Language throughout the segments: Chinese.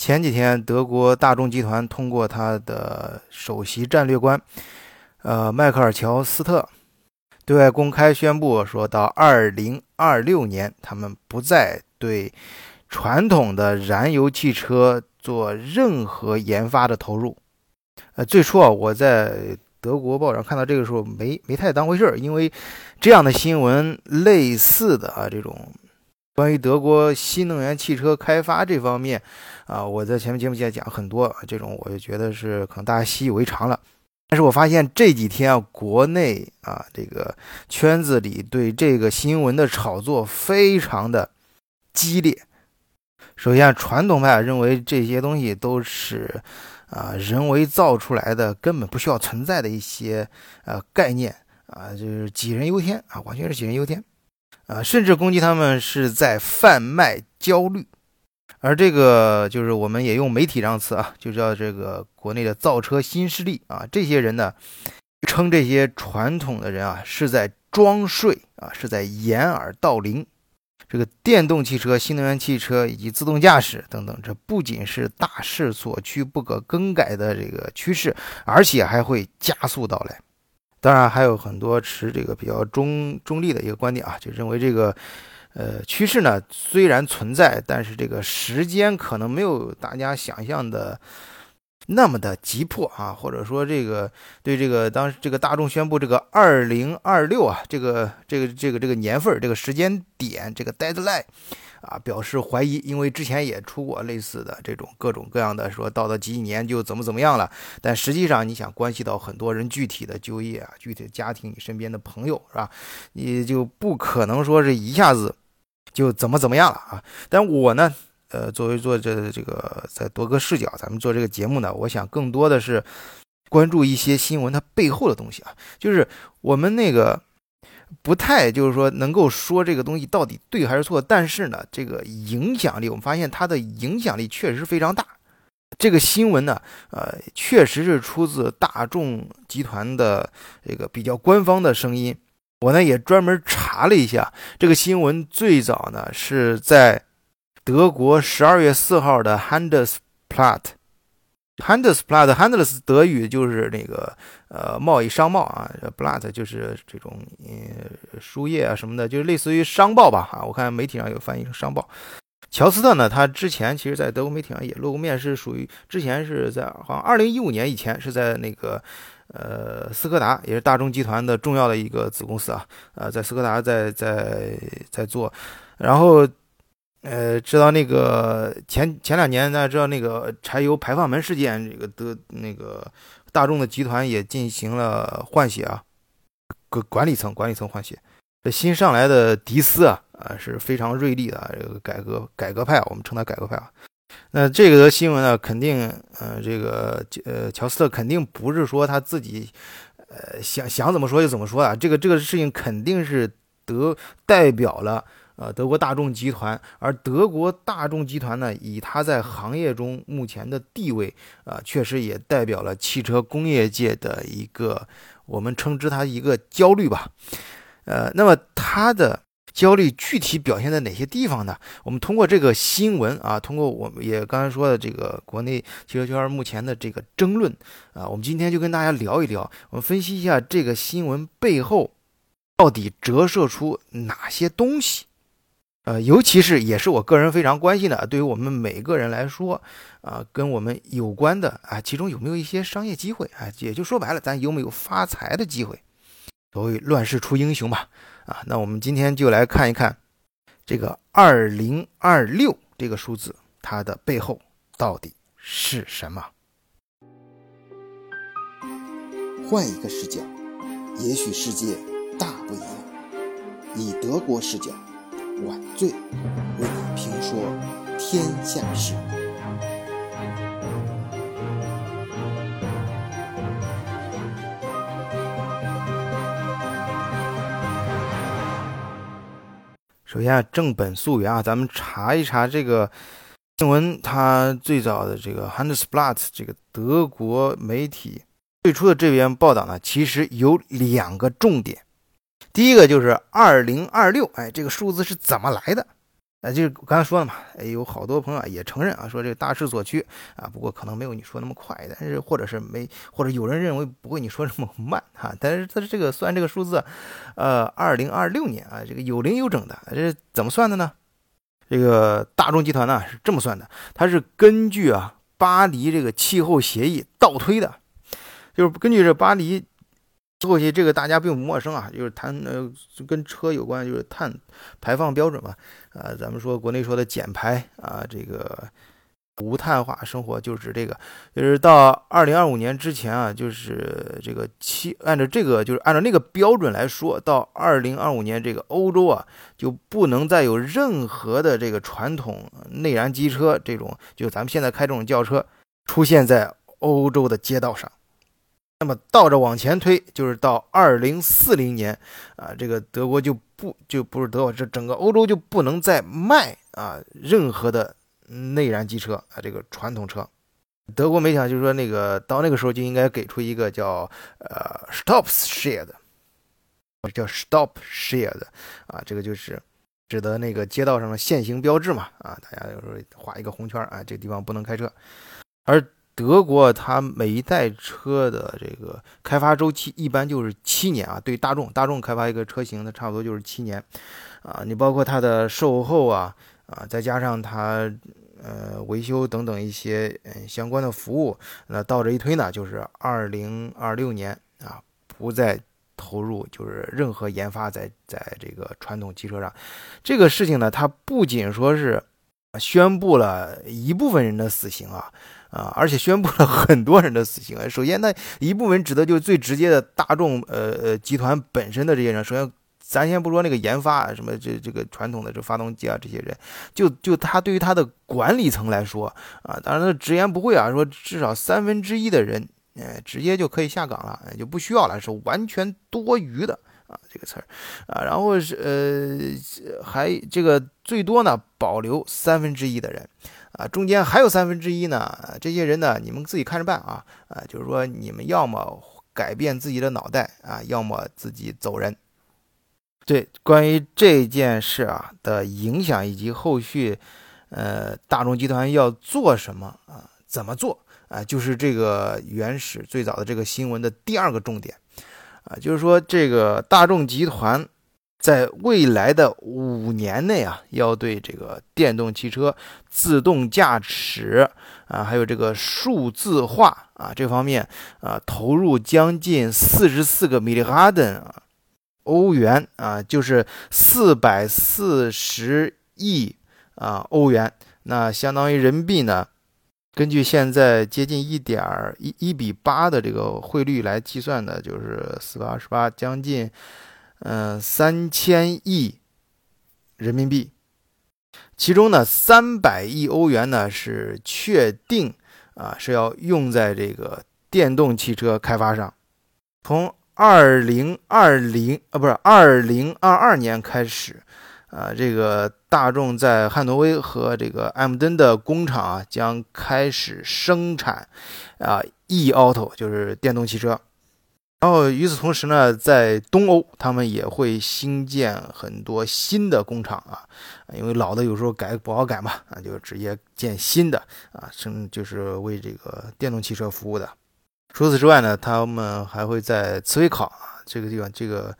前几天，德国大众集团通过他的首席战略官，呃，迈克尔乔斯特，对外公开宣布，说到二零二六年，他们不再对传统的燃油汽车做任何研发的投入。呃，最初啊，我在德国报上看到这个时候，没没太当回事儿，因为这样的新闻类似的啊，这种。关于德国新能源汽车开发这方面，啊，我在前面节目也讲很多，这种我就觉得是可能大家习以为常了。但是我发现这几天啊，国内啊这个圈子里对这个新闻的炒作非常的激烈。首先，传统派认为这些东西都是啊人为造出来的，根本不需要存在的一些呃概念啊，就是杞人忧天啊，完全是杞人忧天。啊，甚至攻击他们是在贩卖焦虑，而这个就是我们也用媒体这样词啊，就叫这个国内的造车新势力啊，这些人呢，称这些传统的人啊是在装睡啊，是在掩耳盗铃。这个电动汽车、新能源汽车以及自动驾驶等等，这不仅是大势所趋、不可更改的这个趋势，而且还会加速到来。当然还有很多持这个比较中中立的一个观点啊，就认为这个，呃，趋势呢虽然存在，但是这个时间可能没有大家想象的那么的急迫啊，或者说这个对这个当时这个大众宣布这个二零二六啊，这个这个这个这个年份这个时间点这个 deadline。啊，表示怀疑，因为之前也出过类似的这种各种各样的，说到了几几年就怎么怎么样了。但实际上，你想关系到很多人具体的就业啊，具体的家庭，你身边的朋友是吧？你就不可能说是一下子就怎么怎么样了啊。但我呢，呃，作为做这这个在多个视角，咱们做这个节目呢，我想更多的是关注一些新闻它背后的东西啊，就是我们那个。不太就是说能够说这个东西到底对还是错，但是呢，这个影响力我们发现它的影响力确实非常大。这个新闻呢，呃，确实是出自大众集团的这个比较官方的声音。我呢也专门查了一下，这个新闻最早呢是在德国十二月四号的 Handelsblatt。Handelsblatt，Handels 德语就是那个呃贸易商贸啊，Blatt 就是这种呃输液啊什么的，就是类似于商报吧啊。我看媒体上有翻译成商报。乔斯特呢，他之前其实在德国媒体上也露过面，是属于之前是在好像二零一五年以前是在那个呃斯柯达，也是大众集团的重要的一个子公司啊，呃在斯柯达在在在做，然后。呃，知道那个前前两年，大家知道那个柴油排放门事件，这个德那个大众的集团也进行了换血啊，管管理层管理层换血。这新上来的迪斯啊啊是非常锐利的这个改革改革派，我们称他改革派啊。那这个新闻呢，肯定呃这个呃乔斯特肯定不是说他自己呃想想怎么说就怎么说啊，这个这个事情肯定是得代表了。呃，德国大众集团，而德国大众集团呢，以它在行业中目前的地位，啊，确实也代表了汽车工业界的一个，我们称之它一个焦虑吧。呃，那么它的焦虑具体表现在哪些地方呢？我们通过这个新闻啊，通过我们也刚才说的这个国内汽车圈目前的这个争论啊，我们今天就跟大家聊一聊，我们分析一下这个新闻背后到底折射出哪些东西。呃，尤其是也是我个人非常关心的，对于我们每个人来说，啊，跟我们有关的啊，其中有没有一些商业机会啊？也就说白了，咱有没有发财的机会？所谓乱世出英雄吧，啊，那我们今天就来看一看这个二零二六这个数字，它的背后到底是什么？换一个视角，也许世界大不一样。以德国视角。晚醉为你评说天下事。首先啊，正本溯源啊，咱们查一查这个新闻，它最早的这个 Handelsblatt 这个德国媒体最初的这篇报道呢，其实有两个重点。第一个就是二零二六，哎，这个数字是怎么来的？啊，就是刚才说了嘛，有好多朋友啊也承认啊，说这个大势所趋啊，不过可能没有你说那么快，但是或者是没，或者有人认为不会你说这么慢哈，但是它这个算这个数字，呃，二零二六年啊，这个有零有整的，这是怎么算的呢？这个大众集团呢是这么算的，它是根据啊巴黎这个气候协议倒推的，就是根据这巴黎。后期这个大家并不陌生啊，就是谈呃跟车有关，就是碳排放标准嘛。呃，咱们说国内说的减排啊，这个无碳化生活就指这个，就是到二零二五年之前啊，就是这个七按照这个就是按照那个标准来说，到二零二五年这个欧洲啊就不能再有任何的这个传统内燃机车这种，就咱们现在开这种轿车出现在欧洲的街道上。那么倒着往前推，就是到二零四零年，啊，这个德国就不就不是德国，这整个欧洲就不能再卖啊任何的内燃机车啊，这个传统车。德国媒体就是说，那个到那个时候就应该给出一个叫呃 Stop Share 的，叫 Stop Share 的啊，这个就是指的那个街道上的限行标志嘛啊，大家就是画一个红圈啊，这个地方不能开车，而。德国它每一代车的这个开发周期一般就是七年啊，对大众，大众开发一个车型，它差不多就是七年，啊，你包括它的售后啊，啊，再加上它呃维修等等一些嗯相关的服务，那倒着一推呢，就是二零二六年啊，不再投入就是任何研发在在这个传统汽车上，这个事情呢，它不仅说是宣布了一部分人的死刑啊。啊，而且宣布了很多人的死刑。首先，那一部分指的就是最直接的大众，呃呃，集团本身的这些人。首先，咱先不说那个研发啊什么这这个传统的这发动机啊，这些人，就就他对于他的管理层来说啊，当然他直言不讳啊，说至少三分之一的人，呃，直接就可以下岗了，就不需要了，是完全多余的啊，这个词儿啊。然后是呃，还这个最多呢，保留三分之一的人。啊，中间还有三分之一呢，这些人呢，你们自己看着办啊！啊，就是说你们要么改变自己的脑袋啊，要么自己走人。对，关于这件事啊的影响以及后续，呃，大众集团要做什么啊，怎么做啊，就是这个原始最早的这个新闻的第二个重点啊，就是说这个大众集团。在未来的五年内啊，要对这个电动汽车、自动驾驶啊，还有这个数字化啊这方面啊，投入将近四十四个 million 欧元啊，就是四百四十亿啊欧元。那相当于人民币呢，根据现在接近一点一一比八的这个汇率来计算的，就是四百二十八，将近。嗯，三千亿人民币，其中呢，三百亿欧元呢是确定啊是要用在这个电动汽车开发上。从二零二零啊不是二零二二年开始啊，这个大众在汉诺威和这个艾姆登的工厂啊将开始生产啊 e auto 就是电动汽车。然后与此同时呢，在东欧，他们也会新建很多新的工厂啊，因为老的有时候改不好改嘛，啊，就直接建新的啊，生就是为这个电动汽车服务的。除此之外呢，他们还会在茨威考啊这个地方，这个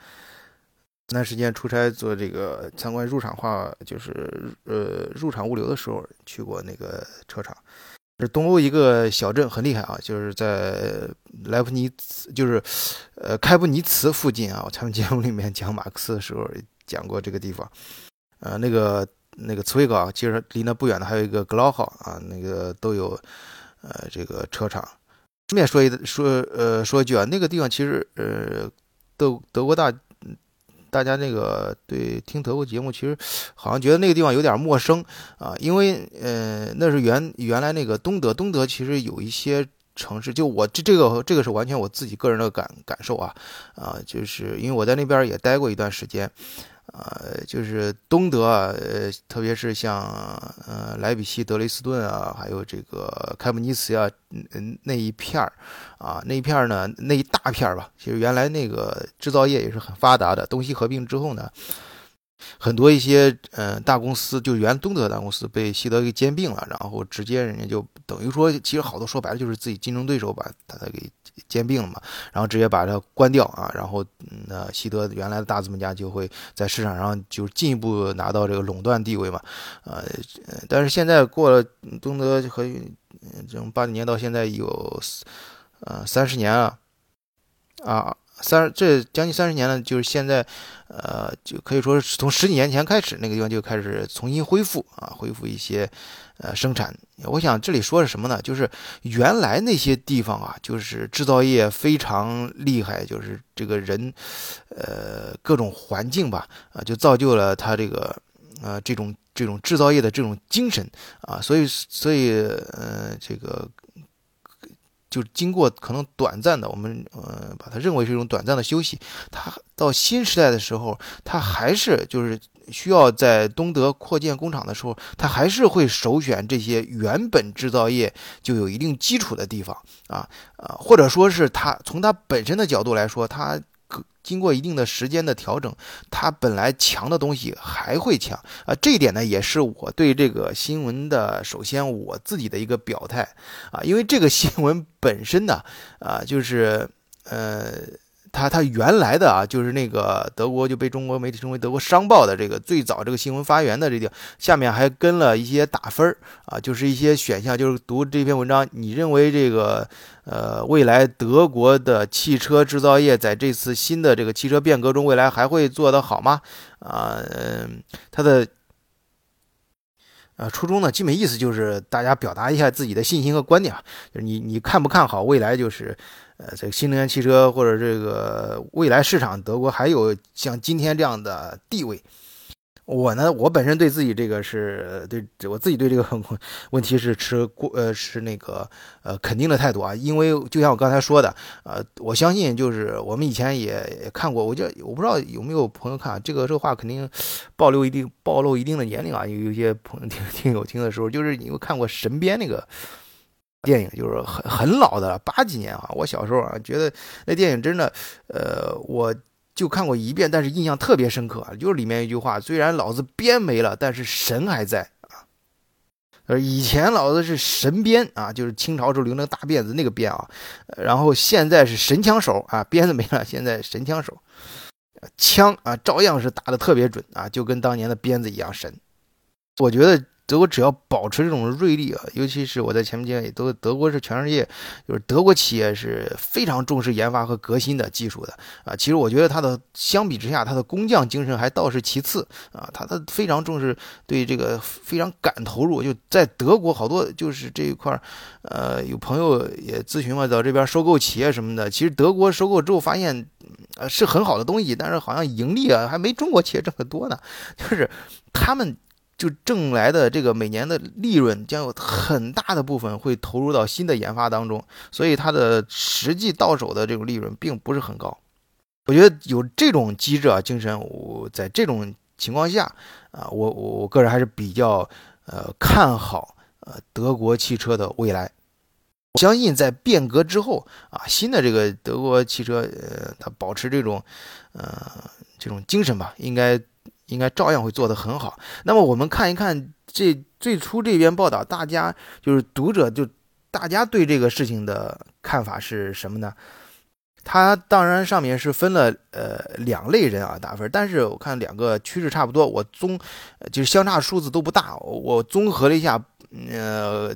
前段时间出差做这个参观入场化，就是呃入场物流的时候去过那个车厂。是东欧一个小镇，很厉害啊！就是在莱布尼茨，就是呃开布尼茨附近啊。我他们节目里面讲马克思的时候讲过这个地方。呃，那个那个茨威格啊，其实离那不远的还有一个格劳号啊，那个都有呃这个车厂。顺便说一说呃说一句啊，那个地方其实呃德德国大。大家那个对听德国节目，其实好像觉得那个地方有点陌生啊，因为呃那是原原来那个东德，东德其实有一些城市，就我这这个这个是完全我自己个人的感感受啊啊，就是因为我在那边也待过一段时间。呃，就是东德啊，呃，特别是像呃莱比锡、德累斯顿啊，还有这个开普尼茨呀，嗯那一片儿啊，那一片儿呢，那一大片儿吧，其实原来那个制造业也是很发达的。东西合并之后呢，很多一些嗯大公司，就原东德大公司被西德给兼并了，然后直接人家就等于说，其实好多说白了就是自己竞争对手把它给兼并了嘛，然后直接把它关掉啊，然后那西德原来的大资本家就会在市场上就进一步拿到这个垄断地位嘛，呃，但是现在过了东德和这八几年到现在有呃三十年了啊。三这将近三十年了，就是现在，呃，就可以说是从十几年前开始，那个地方就开始重新恢复啊，恢复一些呃生产。我想这里说是什么呢？就是原来那些地方啊，就是制造业非常厉害，就是这个人，呃，各种环境吧，啊，就造就了他这个呃这种这种制造业的这种精神啊，所以所以呃这个。就经过可能短暂的，我们呃把它认为是一种短暂的休息。它到新时代的时候，它还是就是需要在东德扩建工厂的时候，它还是会首选这些原本制造业就有一定基础的地方啊啊，或者说是它从它本身的角度来说，它。经过一定的时间的调整，它本来强的东西还会强啊！这一点呢，也是我对这个新闻的首先我自己的一个表态啊，因为这个新闻本身呢，啊，就是呃。他他原来的啊，就是那个德国就被中国媒体称为德国商报的这个最早这个新闻发源的这个，下面还跟了一些打分啊，就是一些选项，就是读这篇文章，你认为这个呃未来德国的汽车制造业在这次新的这个汽车变革中，未来还会做得好吗？啊，嗯，他的呃初衷呢，基本意思就是大家表达一下自己的信心和观点啊，就是你你看不看好未来就是。呃，这个新能源汽车或者这个未来市场，德国还有像今天这样的地位。我呢，我本身对自己这个是对我自己对这个问题是持过呃是那个呃肯定的态度啊，因为就像我刚才说的，呃，我相信就是我们以前也看过，我就我不知道有没有朋友看这个这个话肯定暴露一定暴露一定的年龄啊，有有些朋友听听友听的时候，就是你有看过《神鞭》那个。电影就是很很老的，八几年啊，我小时候啊，觉得那电影真的，呃，我就看过一遍，但是印象特别深刻啊，就是里面一句话，虽然老子鞭没了，但是神还在啊。呃，以前老子是神鞭啊，就是清朝时候留那个大辫子那个鞭啊，然后现在是神枪手啊，鞭子没了，现在神枪手，枪啊照样是打的特别准啊，就跟当年的鞭子一样神。我觉得。德国只要保持这种锐利啊，尤其是我在前面讲也都，德国是全世界，就是德国企业是非常重视研发和革新的技术的啊。其实我觉得它的相比之下，它的工匠精神还倒是其次啊。它的非常重视对这个非常敢投入，就在德国好多就是这一块儿，呃，有朋友也咨询嘛，到这边收购企业什么的。其实德国收购之后发现，呃，是很好的东西，但是好像盈利啊还没中国企业挣得多呢，就是他们。就挣来的这个每年的利润将有很大的部分会投入到新的研发当中，所以它的实际到手的这种利润并不是很高。我觉得有这种机制啊精神，我在这种情况下啊，我我我个人还是比较呃看好呃德国汽车的未来。我相信在变革之后啊，新的这个德国汽车呃，它保持这种呃这种精神吧，应该。应该照样会做得很好。那么我们看一看这最初这篇报道，大家就是读者就大家对这个事情的看法是什么呢？它当然上面是分了呃两类人啊打分，但是我看两个趋势差不多，我综就是相差数字都不大，我综合了一下，呃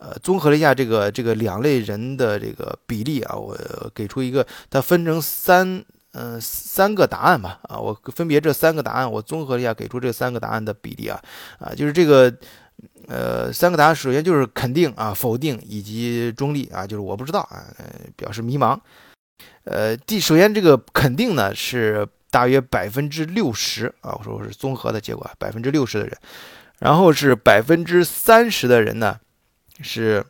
呃综合了一下这个这个两类人的这个比例啊，我给出一个，它分成三。嗯，三个答案吧，啊，我分别这三个答案，我综合一下，给出这三个答案的比例啊，啊，就是这个，呃，三个答案，首先就是肯定啊，否定以及中立啊，就是我不知道啊，表示迷茫。呃，第首先这个肯定呢是大约百分之六十啊，我说我是综合的结果，百分之六十的人，然后是百分之三十的人呢是。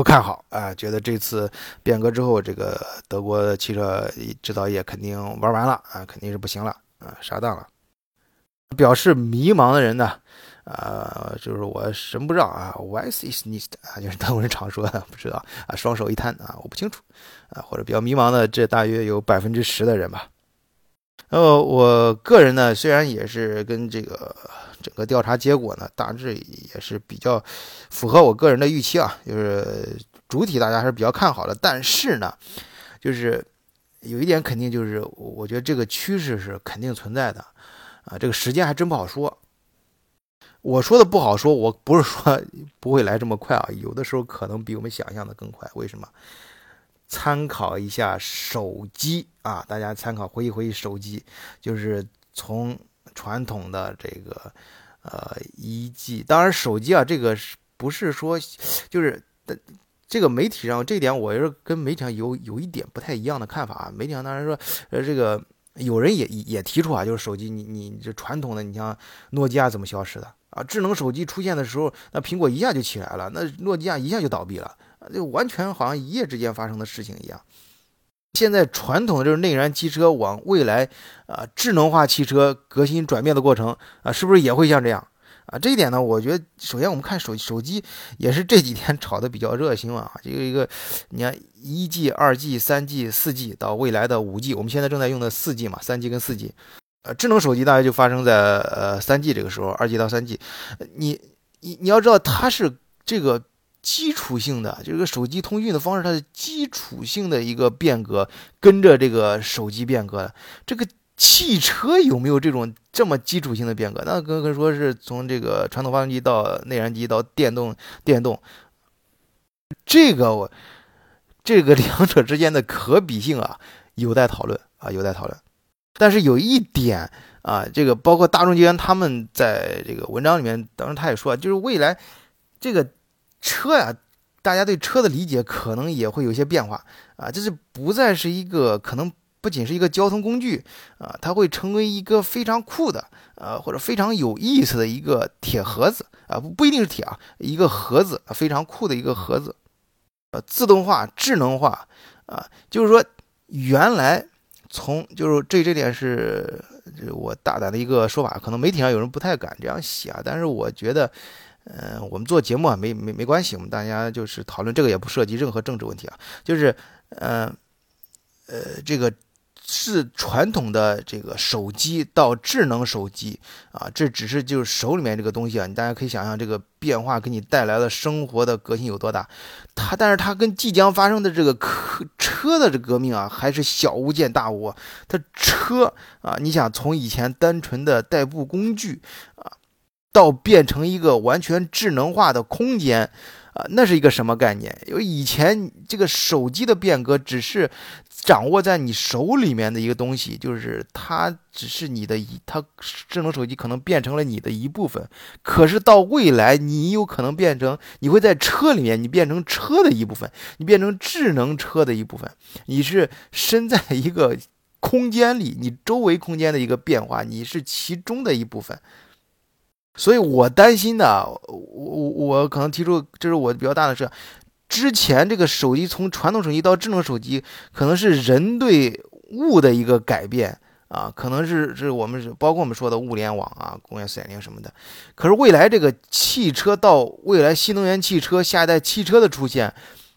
不看好啊，觉得这次变革之后，这个德国汽车制造业肯定玩完了啊，肯定是不行了啊，上当了。表示迷茫的人呢，啊，就是我什么不知道啊，Why is this 啊，就是德国人常说的，不知道啊，双手一摊啊，我不清楚啊，或者比较迷茫的，这大约有百分之十的人吧。呃，我个人呢，虽然也是跟这个整个调查结果呢，大致也是比较符合我个人的预期啊，就是主体大家还是比较看好的。但是呢，就是有一点肯定，就是我觉得这个趋势是肯定存在的啊，这个时间还真不好说。我说的不好说，我不是说不会来这么快啊，有的时候可能比我们想象的更快。为什么？参考一下手机啊，大家参考回忆回忆手机，就是从传统的这个呃一 G，当然手机啊，这个是不是说就是这个媒体上这点，我是跟媒体上有有一点不太一样的看法啊。媒体上当然说呃这个有人也也提出啊，就是手机你你这传统的，你像诺基亚怎么消失的啊？智能手机出现的时候，那苹果一下就起来了，那诺基亚一下就倒闭了。就完全好像一夜之间发生的事情一样。现在传统的这种内燃机车往未来啊智能化汽车革新转变的过程啊，是不是也会像这样啊？这一点呢，我觉得首先我们看手手机也是这几天炒的比较热新闻啊。这个一个，你看一 G、二 G、三 G、四 G 到未来的五 G，我们现在正在用的四 G 嘛，三 G 跟四 G，呃，智能手机大概就发生在呃三 G 这个时候，二 G 到三 G，你你你要知道它是这个。基础性的这个手机通讯的方式，它的基础性的一个变革，跟着这个手机变革。这个汽车有没有这种这么基础性的变革？那可可说是从这个传统发动机到内燃机到电动电动，这个我这个两者之间的可比性啊，有待讨论啊，有待讨论。但是有一点啊，这个包括大众集团他们在这个文章里面，当时他也说，就是未来这个。车呀，大家对车的理解可能也会有些变化啊，这是不再是一个可能不仅是一个交通工具啊，它会成为一个非常酷的啊或者非常有意思的一个铁盒子啊，不不一定是铁啊，一个盒子啊非常酷的一个盒子，呃，自动化、智能化啊，就是说原来从就是这这点是我大胆的一个说法，可能媒体上有人不太敢这样写啊，但是我觉得。嗯，我们做节目啊，没没没关系，我们大家就是讨论这个，也不涉及任何政治问题啊。就是，嗯，呃，这个是传统的这个手机到智能手机啊，这只是就是手里面这个东西啊，你大家可以想象这个变化给你带来的生活的革新有多大。它，但是它跟即将发生的这个车车的这革命啊，还是小巫见大巫。它车啊，你想从以前单纯的代步工具。到变成一个完全智能化的空间，啊，那是一个什么概念？因为以前这个手机的变革只是掌握在你手里面的一个东西，就是它只是你的一，它智能手机可能变成了你的一部分。可是到未来，你有可能变成，你会在车里面，你变成车的一部分，你变成智能车的一部分，你是身在一个空间里，你周围空间的一个变化，你是其中的一部分。所以我担心的，我我可能提出，这是我比较大的事。之前这个手机从传统手机到智能手机，可能是人对物的一个改变啊，可能是是我们是包括我们说的物联网啊、工业四点零什么的。可是未来这个汽车到未来新能源汽车、下一代汽车的出现。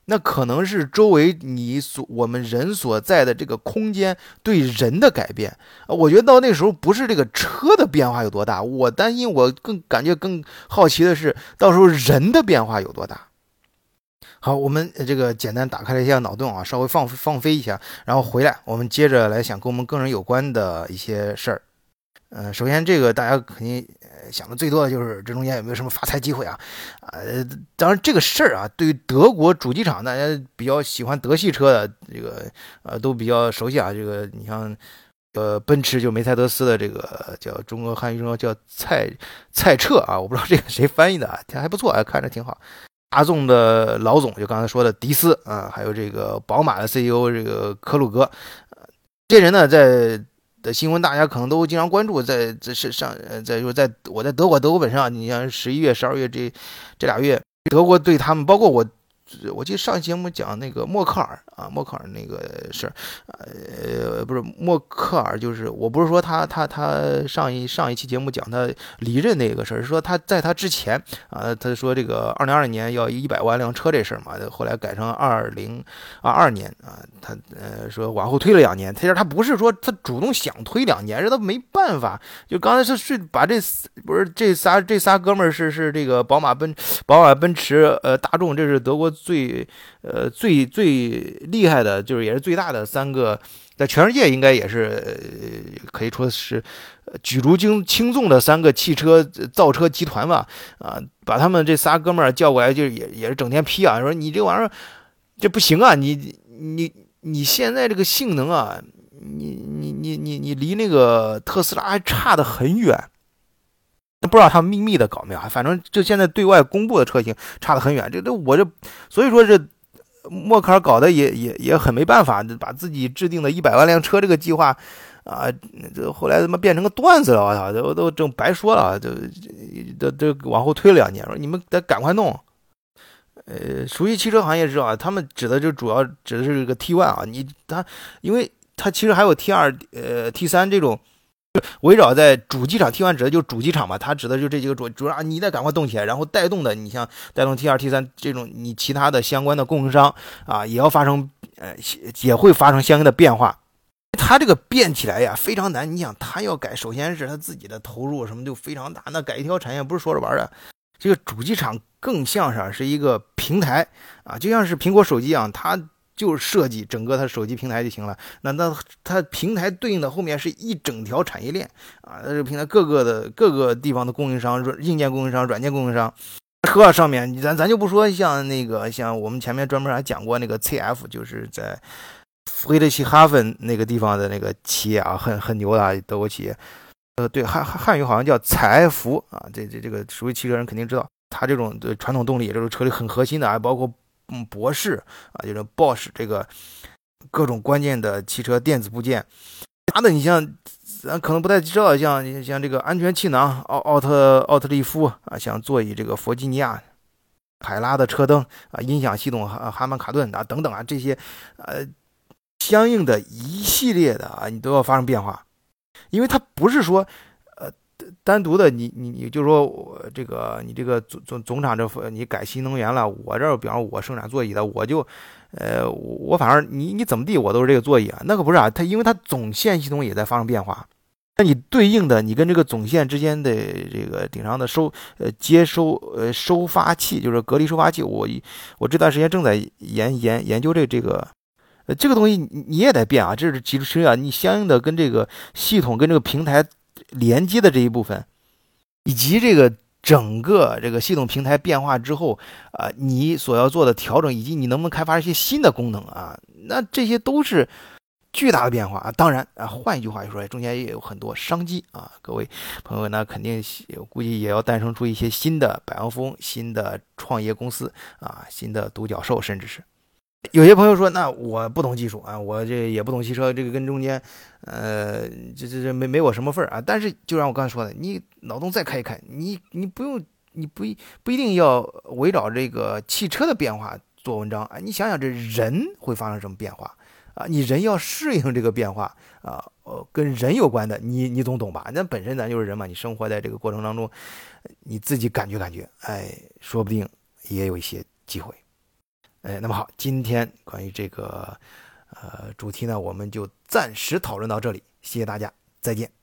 那可能是周围你所我们人所在的这个空间对人的改变，我觉得到那时候不是这个车的变化有多大，我担心我更感觉更好奇的是到时候人的变化有多大。好，我们这个简单打开了一下脑洞啊，稍微放放飞一下，然后回来我们接着来想跟我们个人有关的一些事儿。嗯，首先这个大家肯定想的最多的就是这中间有没有什么发财机会啊？呃，当然这个事儿啊，对于德国主机厂，大家比较喜欢德系车的这个呃都比较熟悉啊。这个你像呃奔驰就梅赛德斯的这个叫中国汉语中叫蔡蔡澈啊，我不知道这个谁翻译的啊，还还不错啊，看着挺好。大众的老总就刚才说的迪斯啊，还有这个宝马的 CEO 这个科鲁格，这人呢在。的新闻大家可能都经常关注，在在是上呃，在就在我在德国德国本身啊，你像十一月、十二月这这俩月，德国对他们，包括我我记得上期节目讲那个默克尔啊，默克尔那个事儿，呃，不是默克尔，就是我不是说他他他上一上一期节目讲他离任那个事儿，是说他在他之前啊，他说这个二零二二年要一百万辆车这事儿嘛，后来改成二零二二年啊，他呃说往后推了两年，其实他不是说他主动想推两年，是他没办法，就刚才是是把这不是这仨这仨哥们儿是是这个宝马奔宝马奔驰呃大众，这是德国。最呃最最厉害的就是也是最大的三个，在全世界应该也是可以说是举足轻轻重的三个汽车造车集团吧啊，把他们这仨哥们儿叫过来，就是也也是整天批啊，说你这玩意儿这不行啊，你你你现在这个性能啊，你你你你你离那个特斯拉还差得很远。不知道他们秘密的搞没有，反正就现在对外公布的车型差得很远。这这我这，所以说这默克尔搞的也也也很没办法，把自己制定的一百万辆车这个计划啊，这后来他妈变成个段子了，我操，都都正白说了，都都都往后推了两年，说你们得赶快弄。呃，熟悉汽车行业知道，他们指的就主要指的是这个 T1 啊，你他，因为他其实还有 T2、呃 T3 这种。围绕在主机厂 T 1指的就是主机厂嘛，它指的就这几个主主要，你得赶快动起来，然后带动的，你像带动 T 2 T 3这种，你其他的相关的供应商啊，也要发生呃也会发生相应的变化。它这个变起来呀非常难，你想它要改，首先是它自己的投入什么就非常大，那改一条产业不是说着玩的。这个主机厂更像是是一个平台啊，就像是苹果手机一样，它。就是设计整个它手机平台就行了。那那它平台对应的后面是一整条产业链啊，这个平台各个的各个地方的供应商、软硬件供应商、软件供应商。车上面，咱咱就不说像那个像我们前面专门还讲过那个 CF，就是在弗雷德西哈芬那个地方的那个企业啊，很很牛的德国企业。呃，对汉汉语好像叫采福啊，这这这个熟悉汽车人肯定知道，它这种对传统动力，这种车里很核心的啊，包括。嗯，博士啊，就是 Bosch 这个各种关键的汽车电子部件，其他的你像咱可能不太知道，像像这个安全气囊奥奥特奥特利夫啊，像座椅这个弗吉尼亚，海拉的车灯啊，音响系统哈哈曼卡顿啊等等啊这些呃相应的一系列的啊，你都要发生变化，因为它不是说。单独的，你你你就说我这个你这个总总总厂这你改新能源了，我这比方我生产座椅的，我就，呃，我反正你你怎么地，我都是这个座椅啊，那可不是啊，它因为它总线系统也在发生变化，那你对应的你跟这个总线之间的这个顶上的收呃接收呃收发器，就是隔离收发器，我我这段时间正在研研研究这这个，呃这个东西你也得变啊，这是其实啊，你相应的跟这个系统跟这个平台。连接的这一部分，以及这个整个这个系统平台变化之后，啊，你所要做的调整，以及你能不能开发一些新的功能啊，那这些都是巨大的变化啊。当然啊，换一句话就说，中间也有很多商机啊。各位朋友呢，肯定估计也要诞生出一些新的百万富翁、新的创业公司啊，新的独角兽，甚至是。有些朋友说，那我不懂技术啊，我这也不懂汽车，这个跟中间，呃，这这这没没我什么份儿啊。但是就像我刚才说的，你脑洞再开一开，你你不用，你不不一定要围绕这个汽车的变化做文章啊。你想想，这人会发生什么变化啊？你人要适应这个变化啊，呃，跟人有关的，你你总懂吧？那本身咱就是人嘛，你生活在这个过程当中，你自己感觉感觉，哎，说不定也有一些机会。哎，那么好，今天关于这个呃主题呢，我们就暂时讨论到这里，谢谢大家，再见。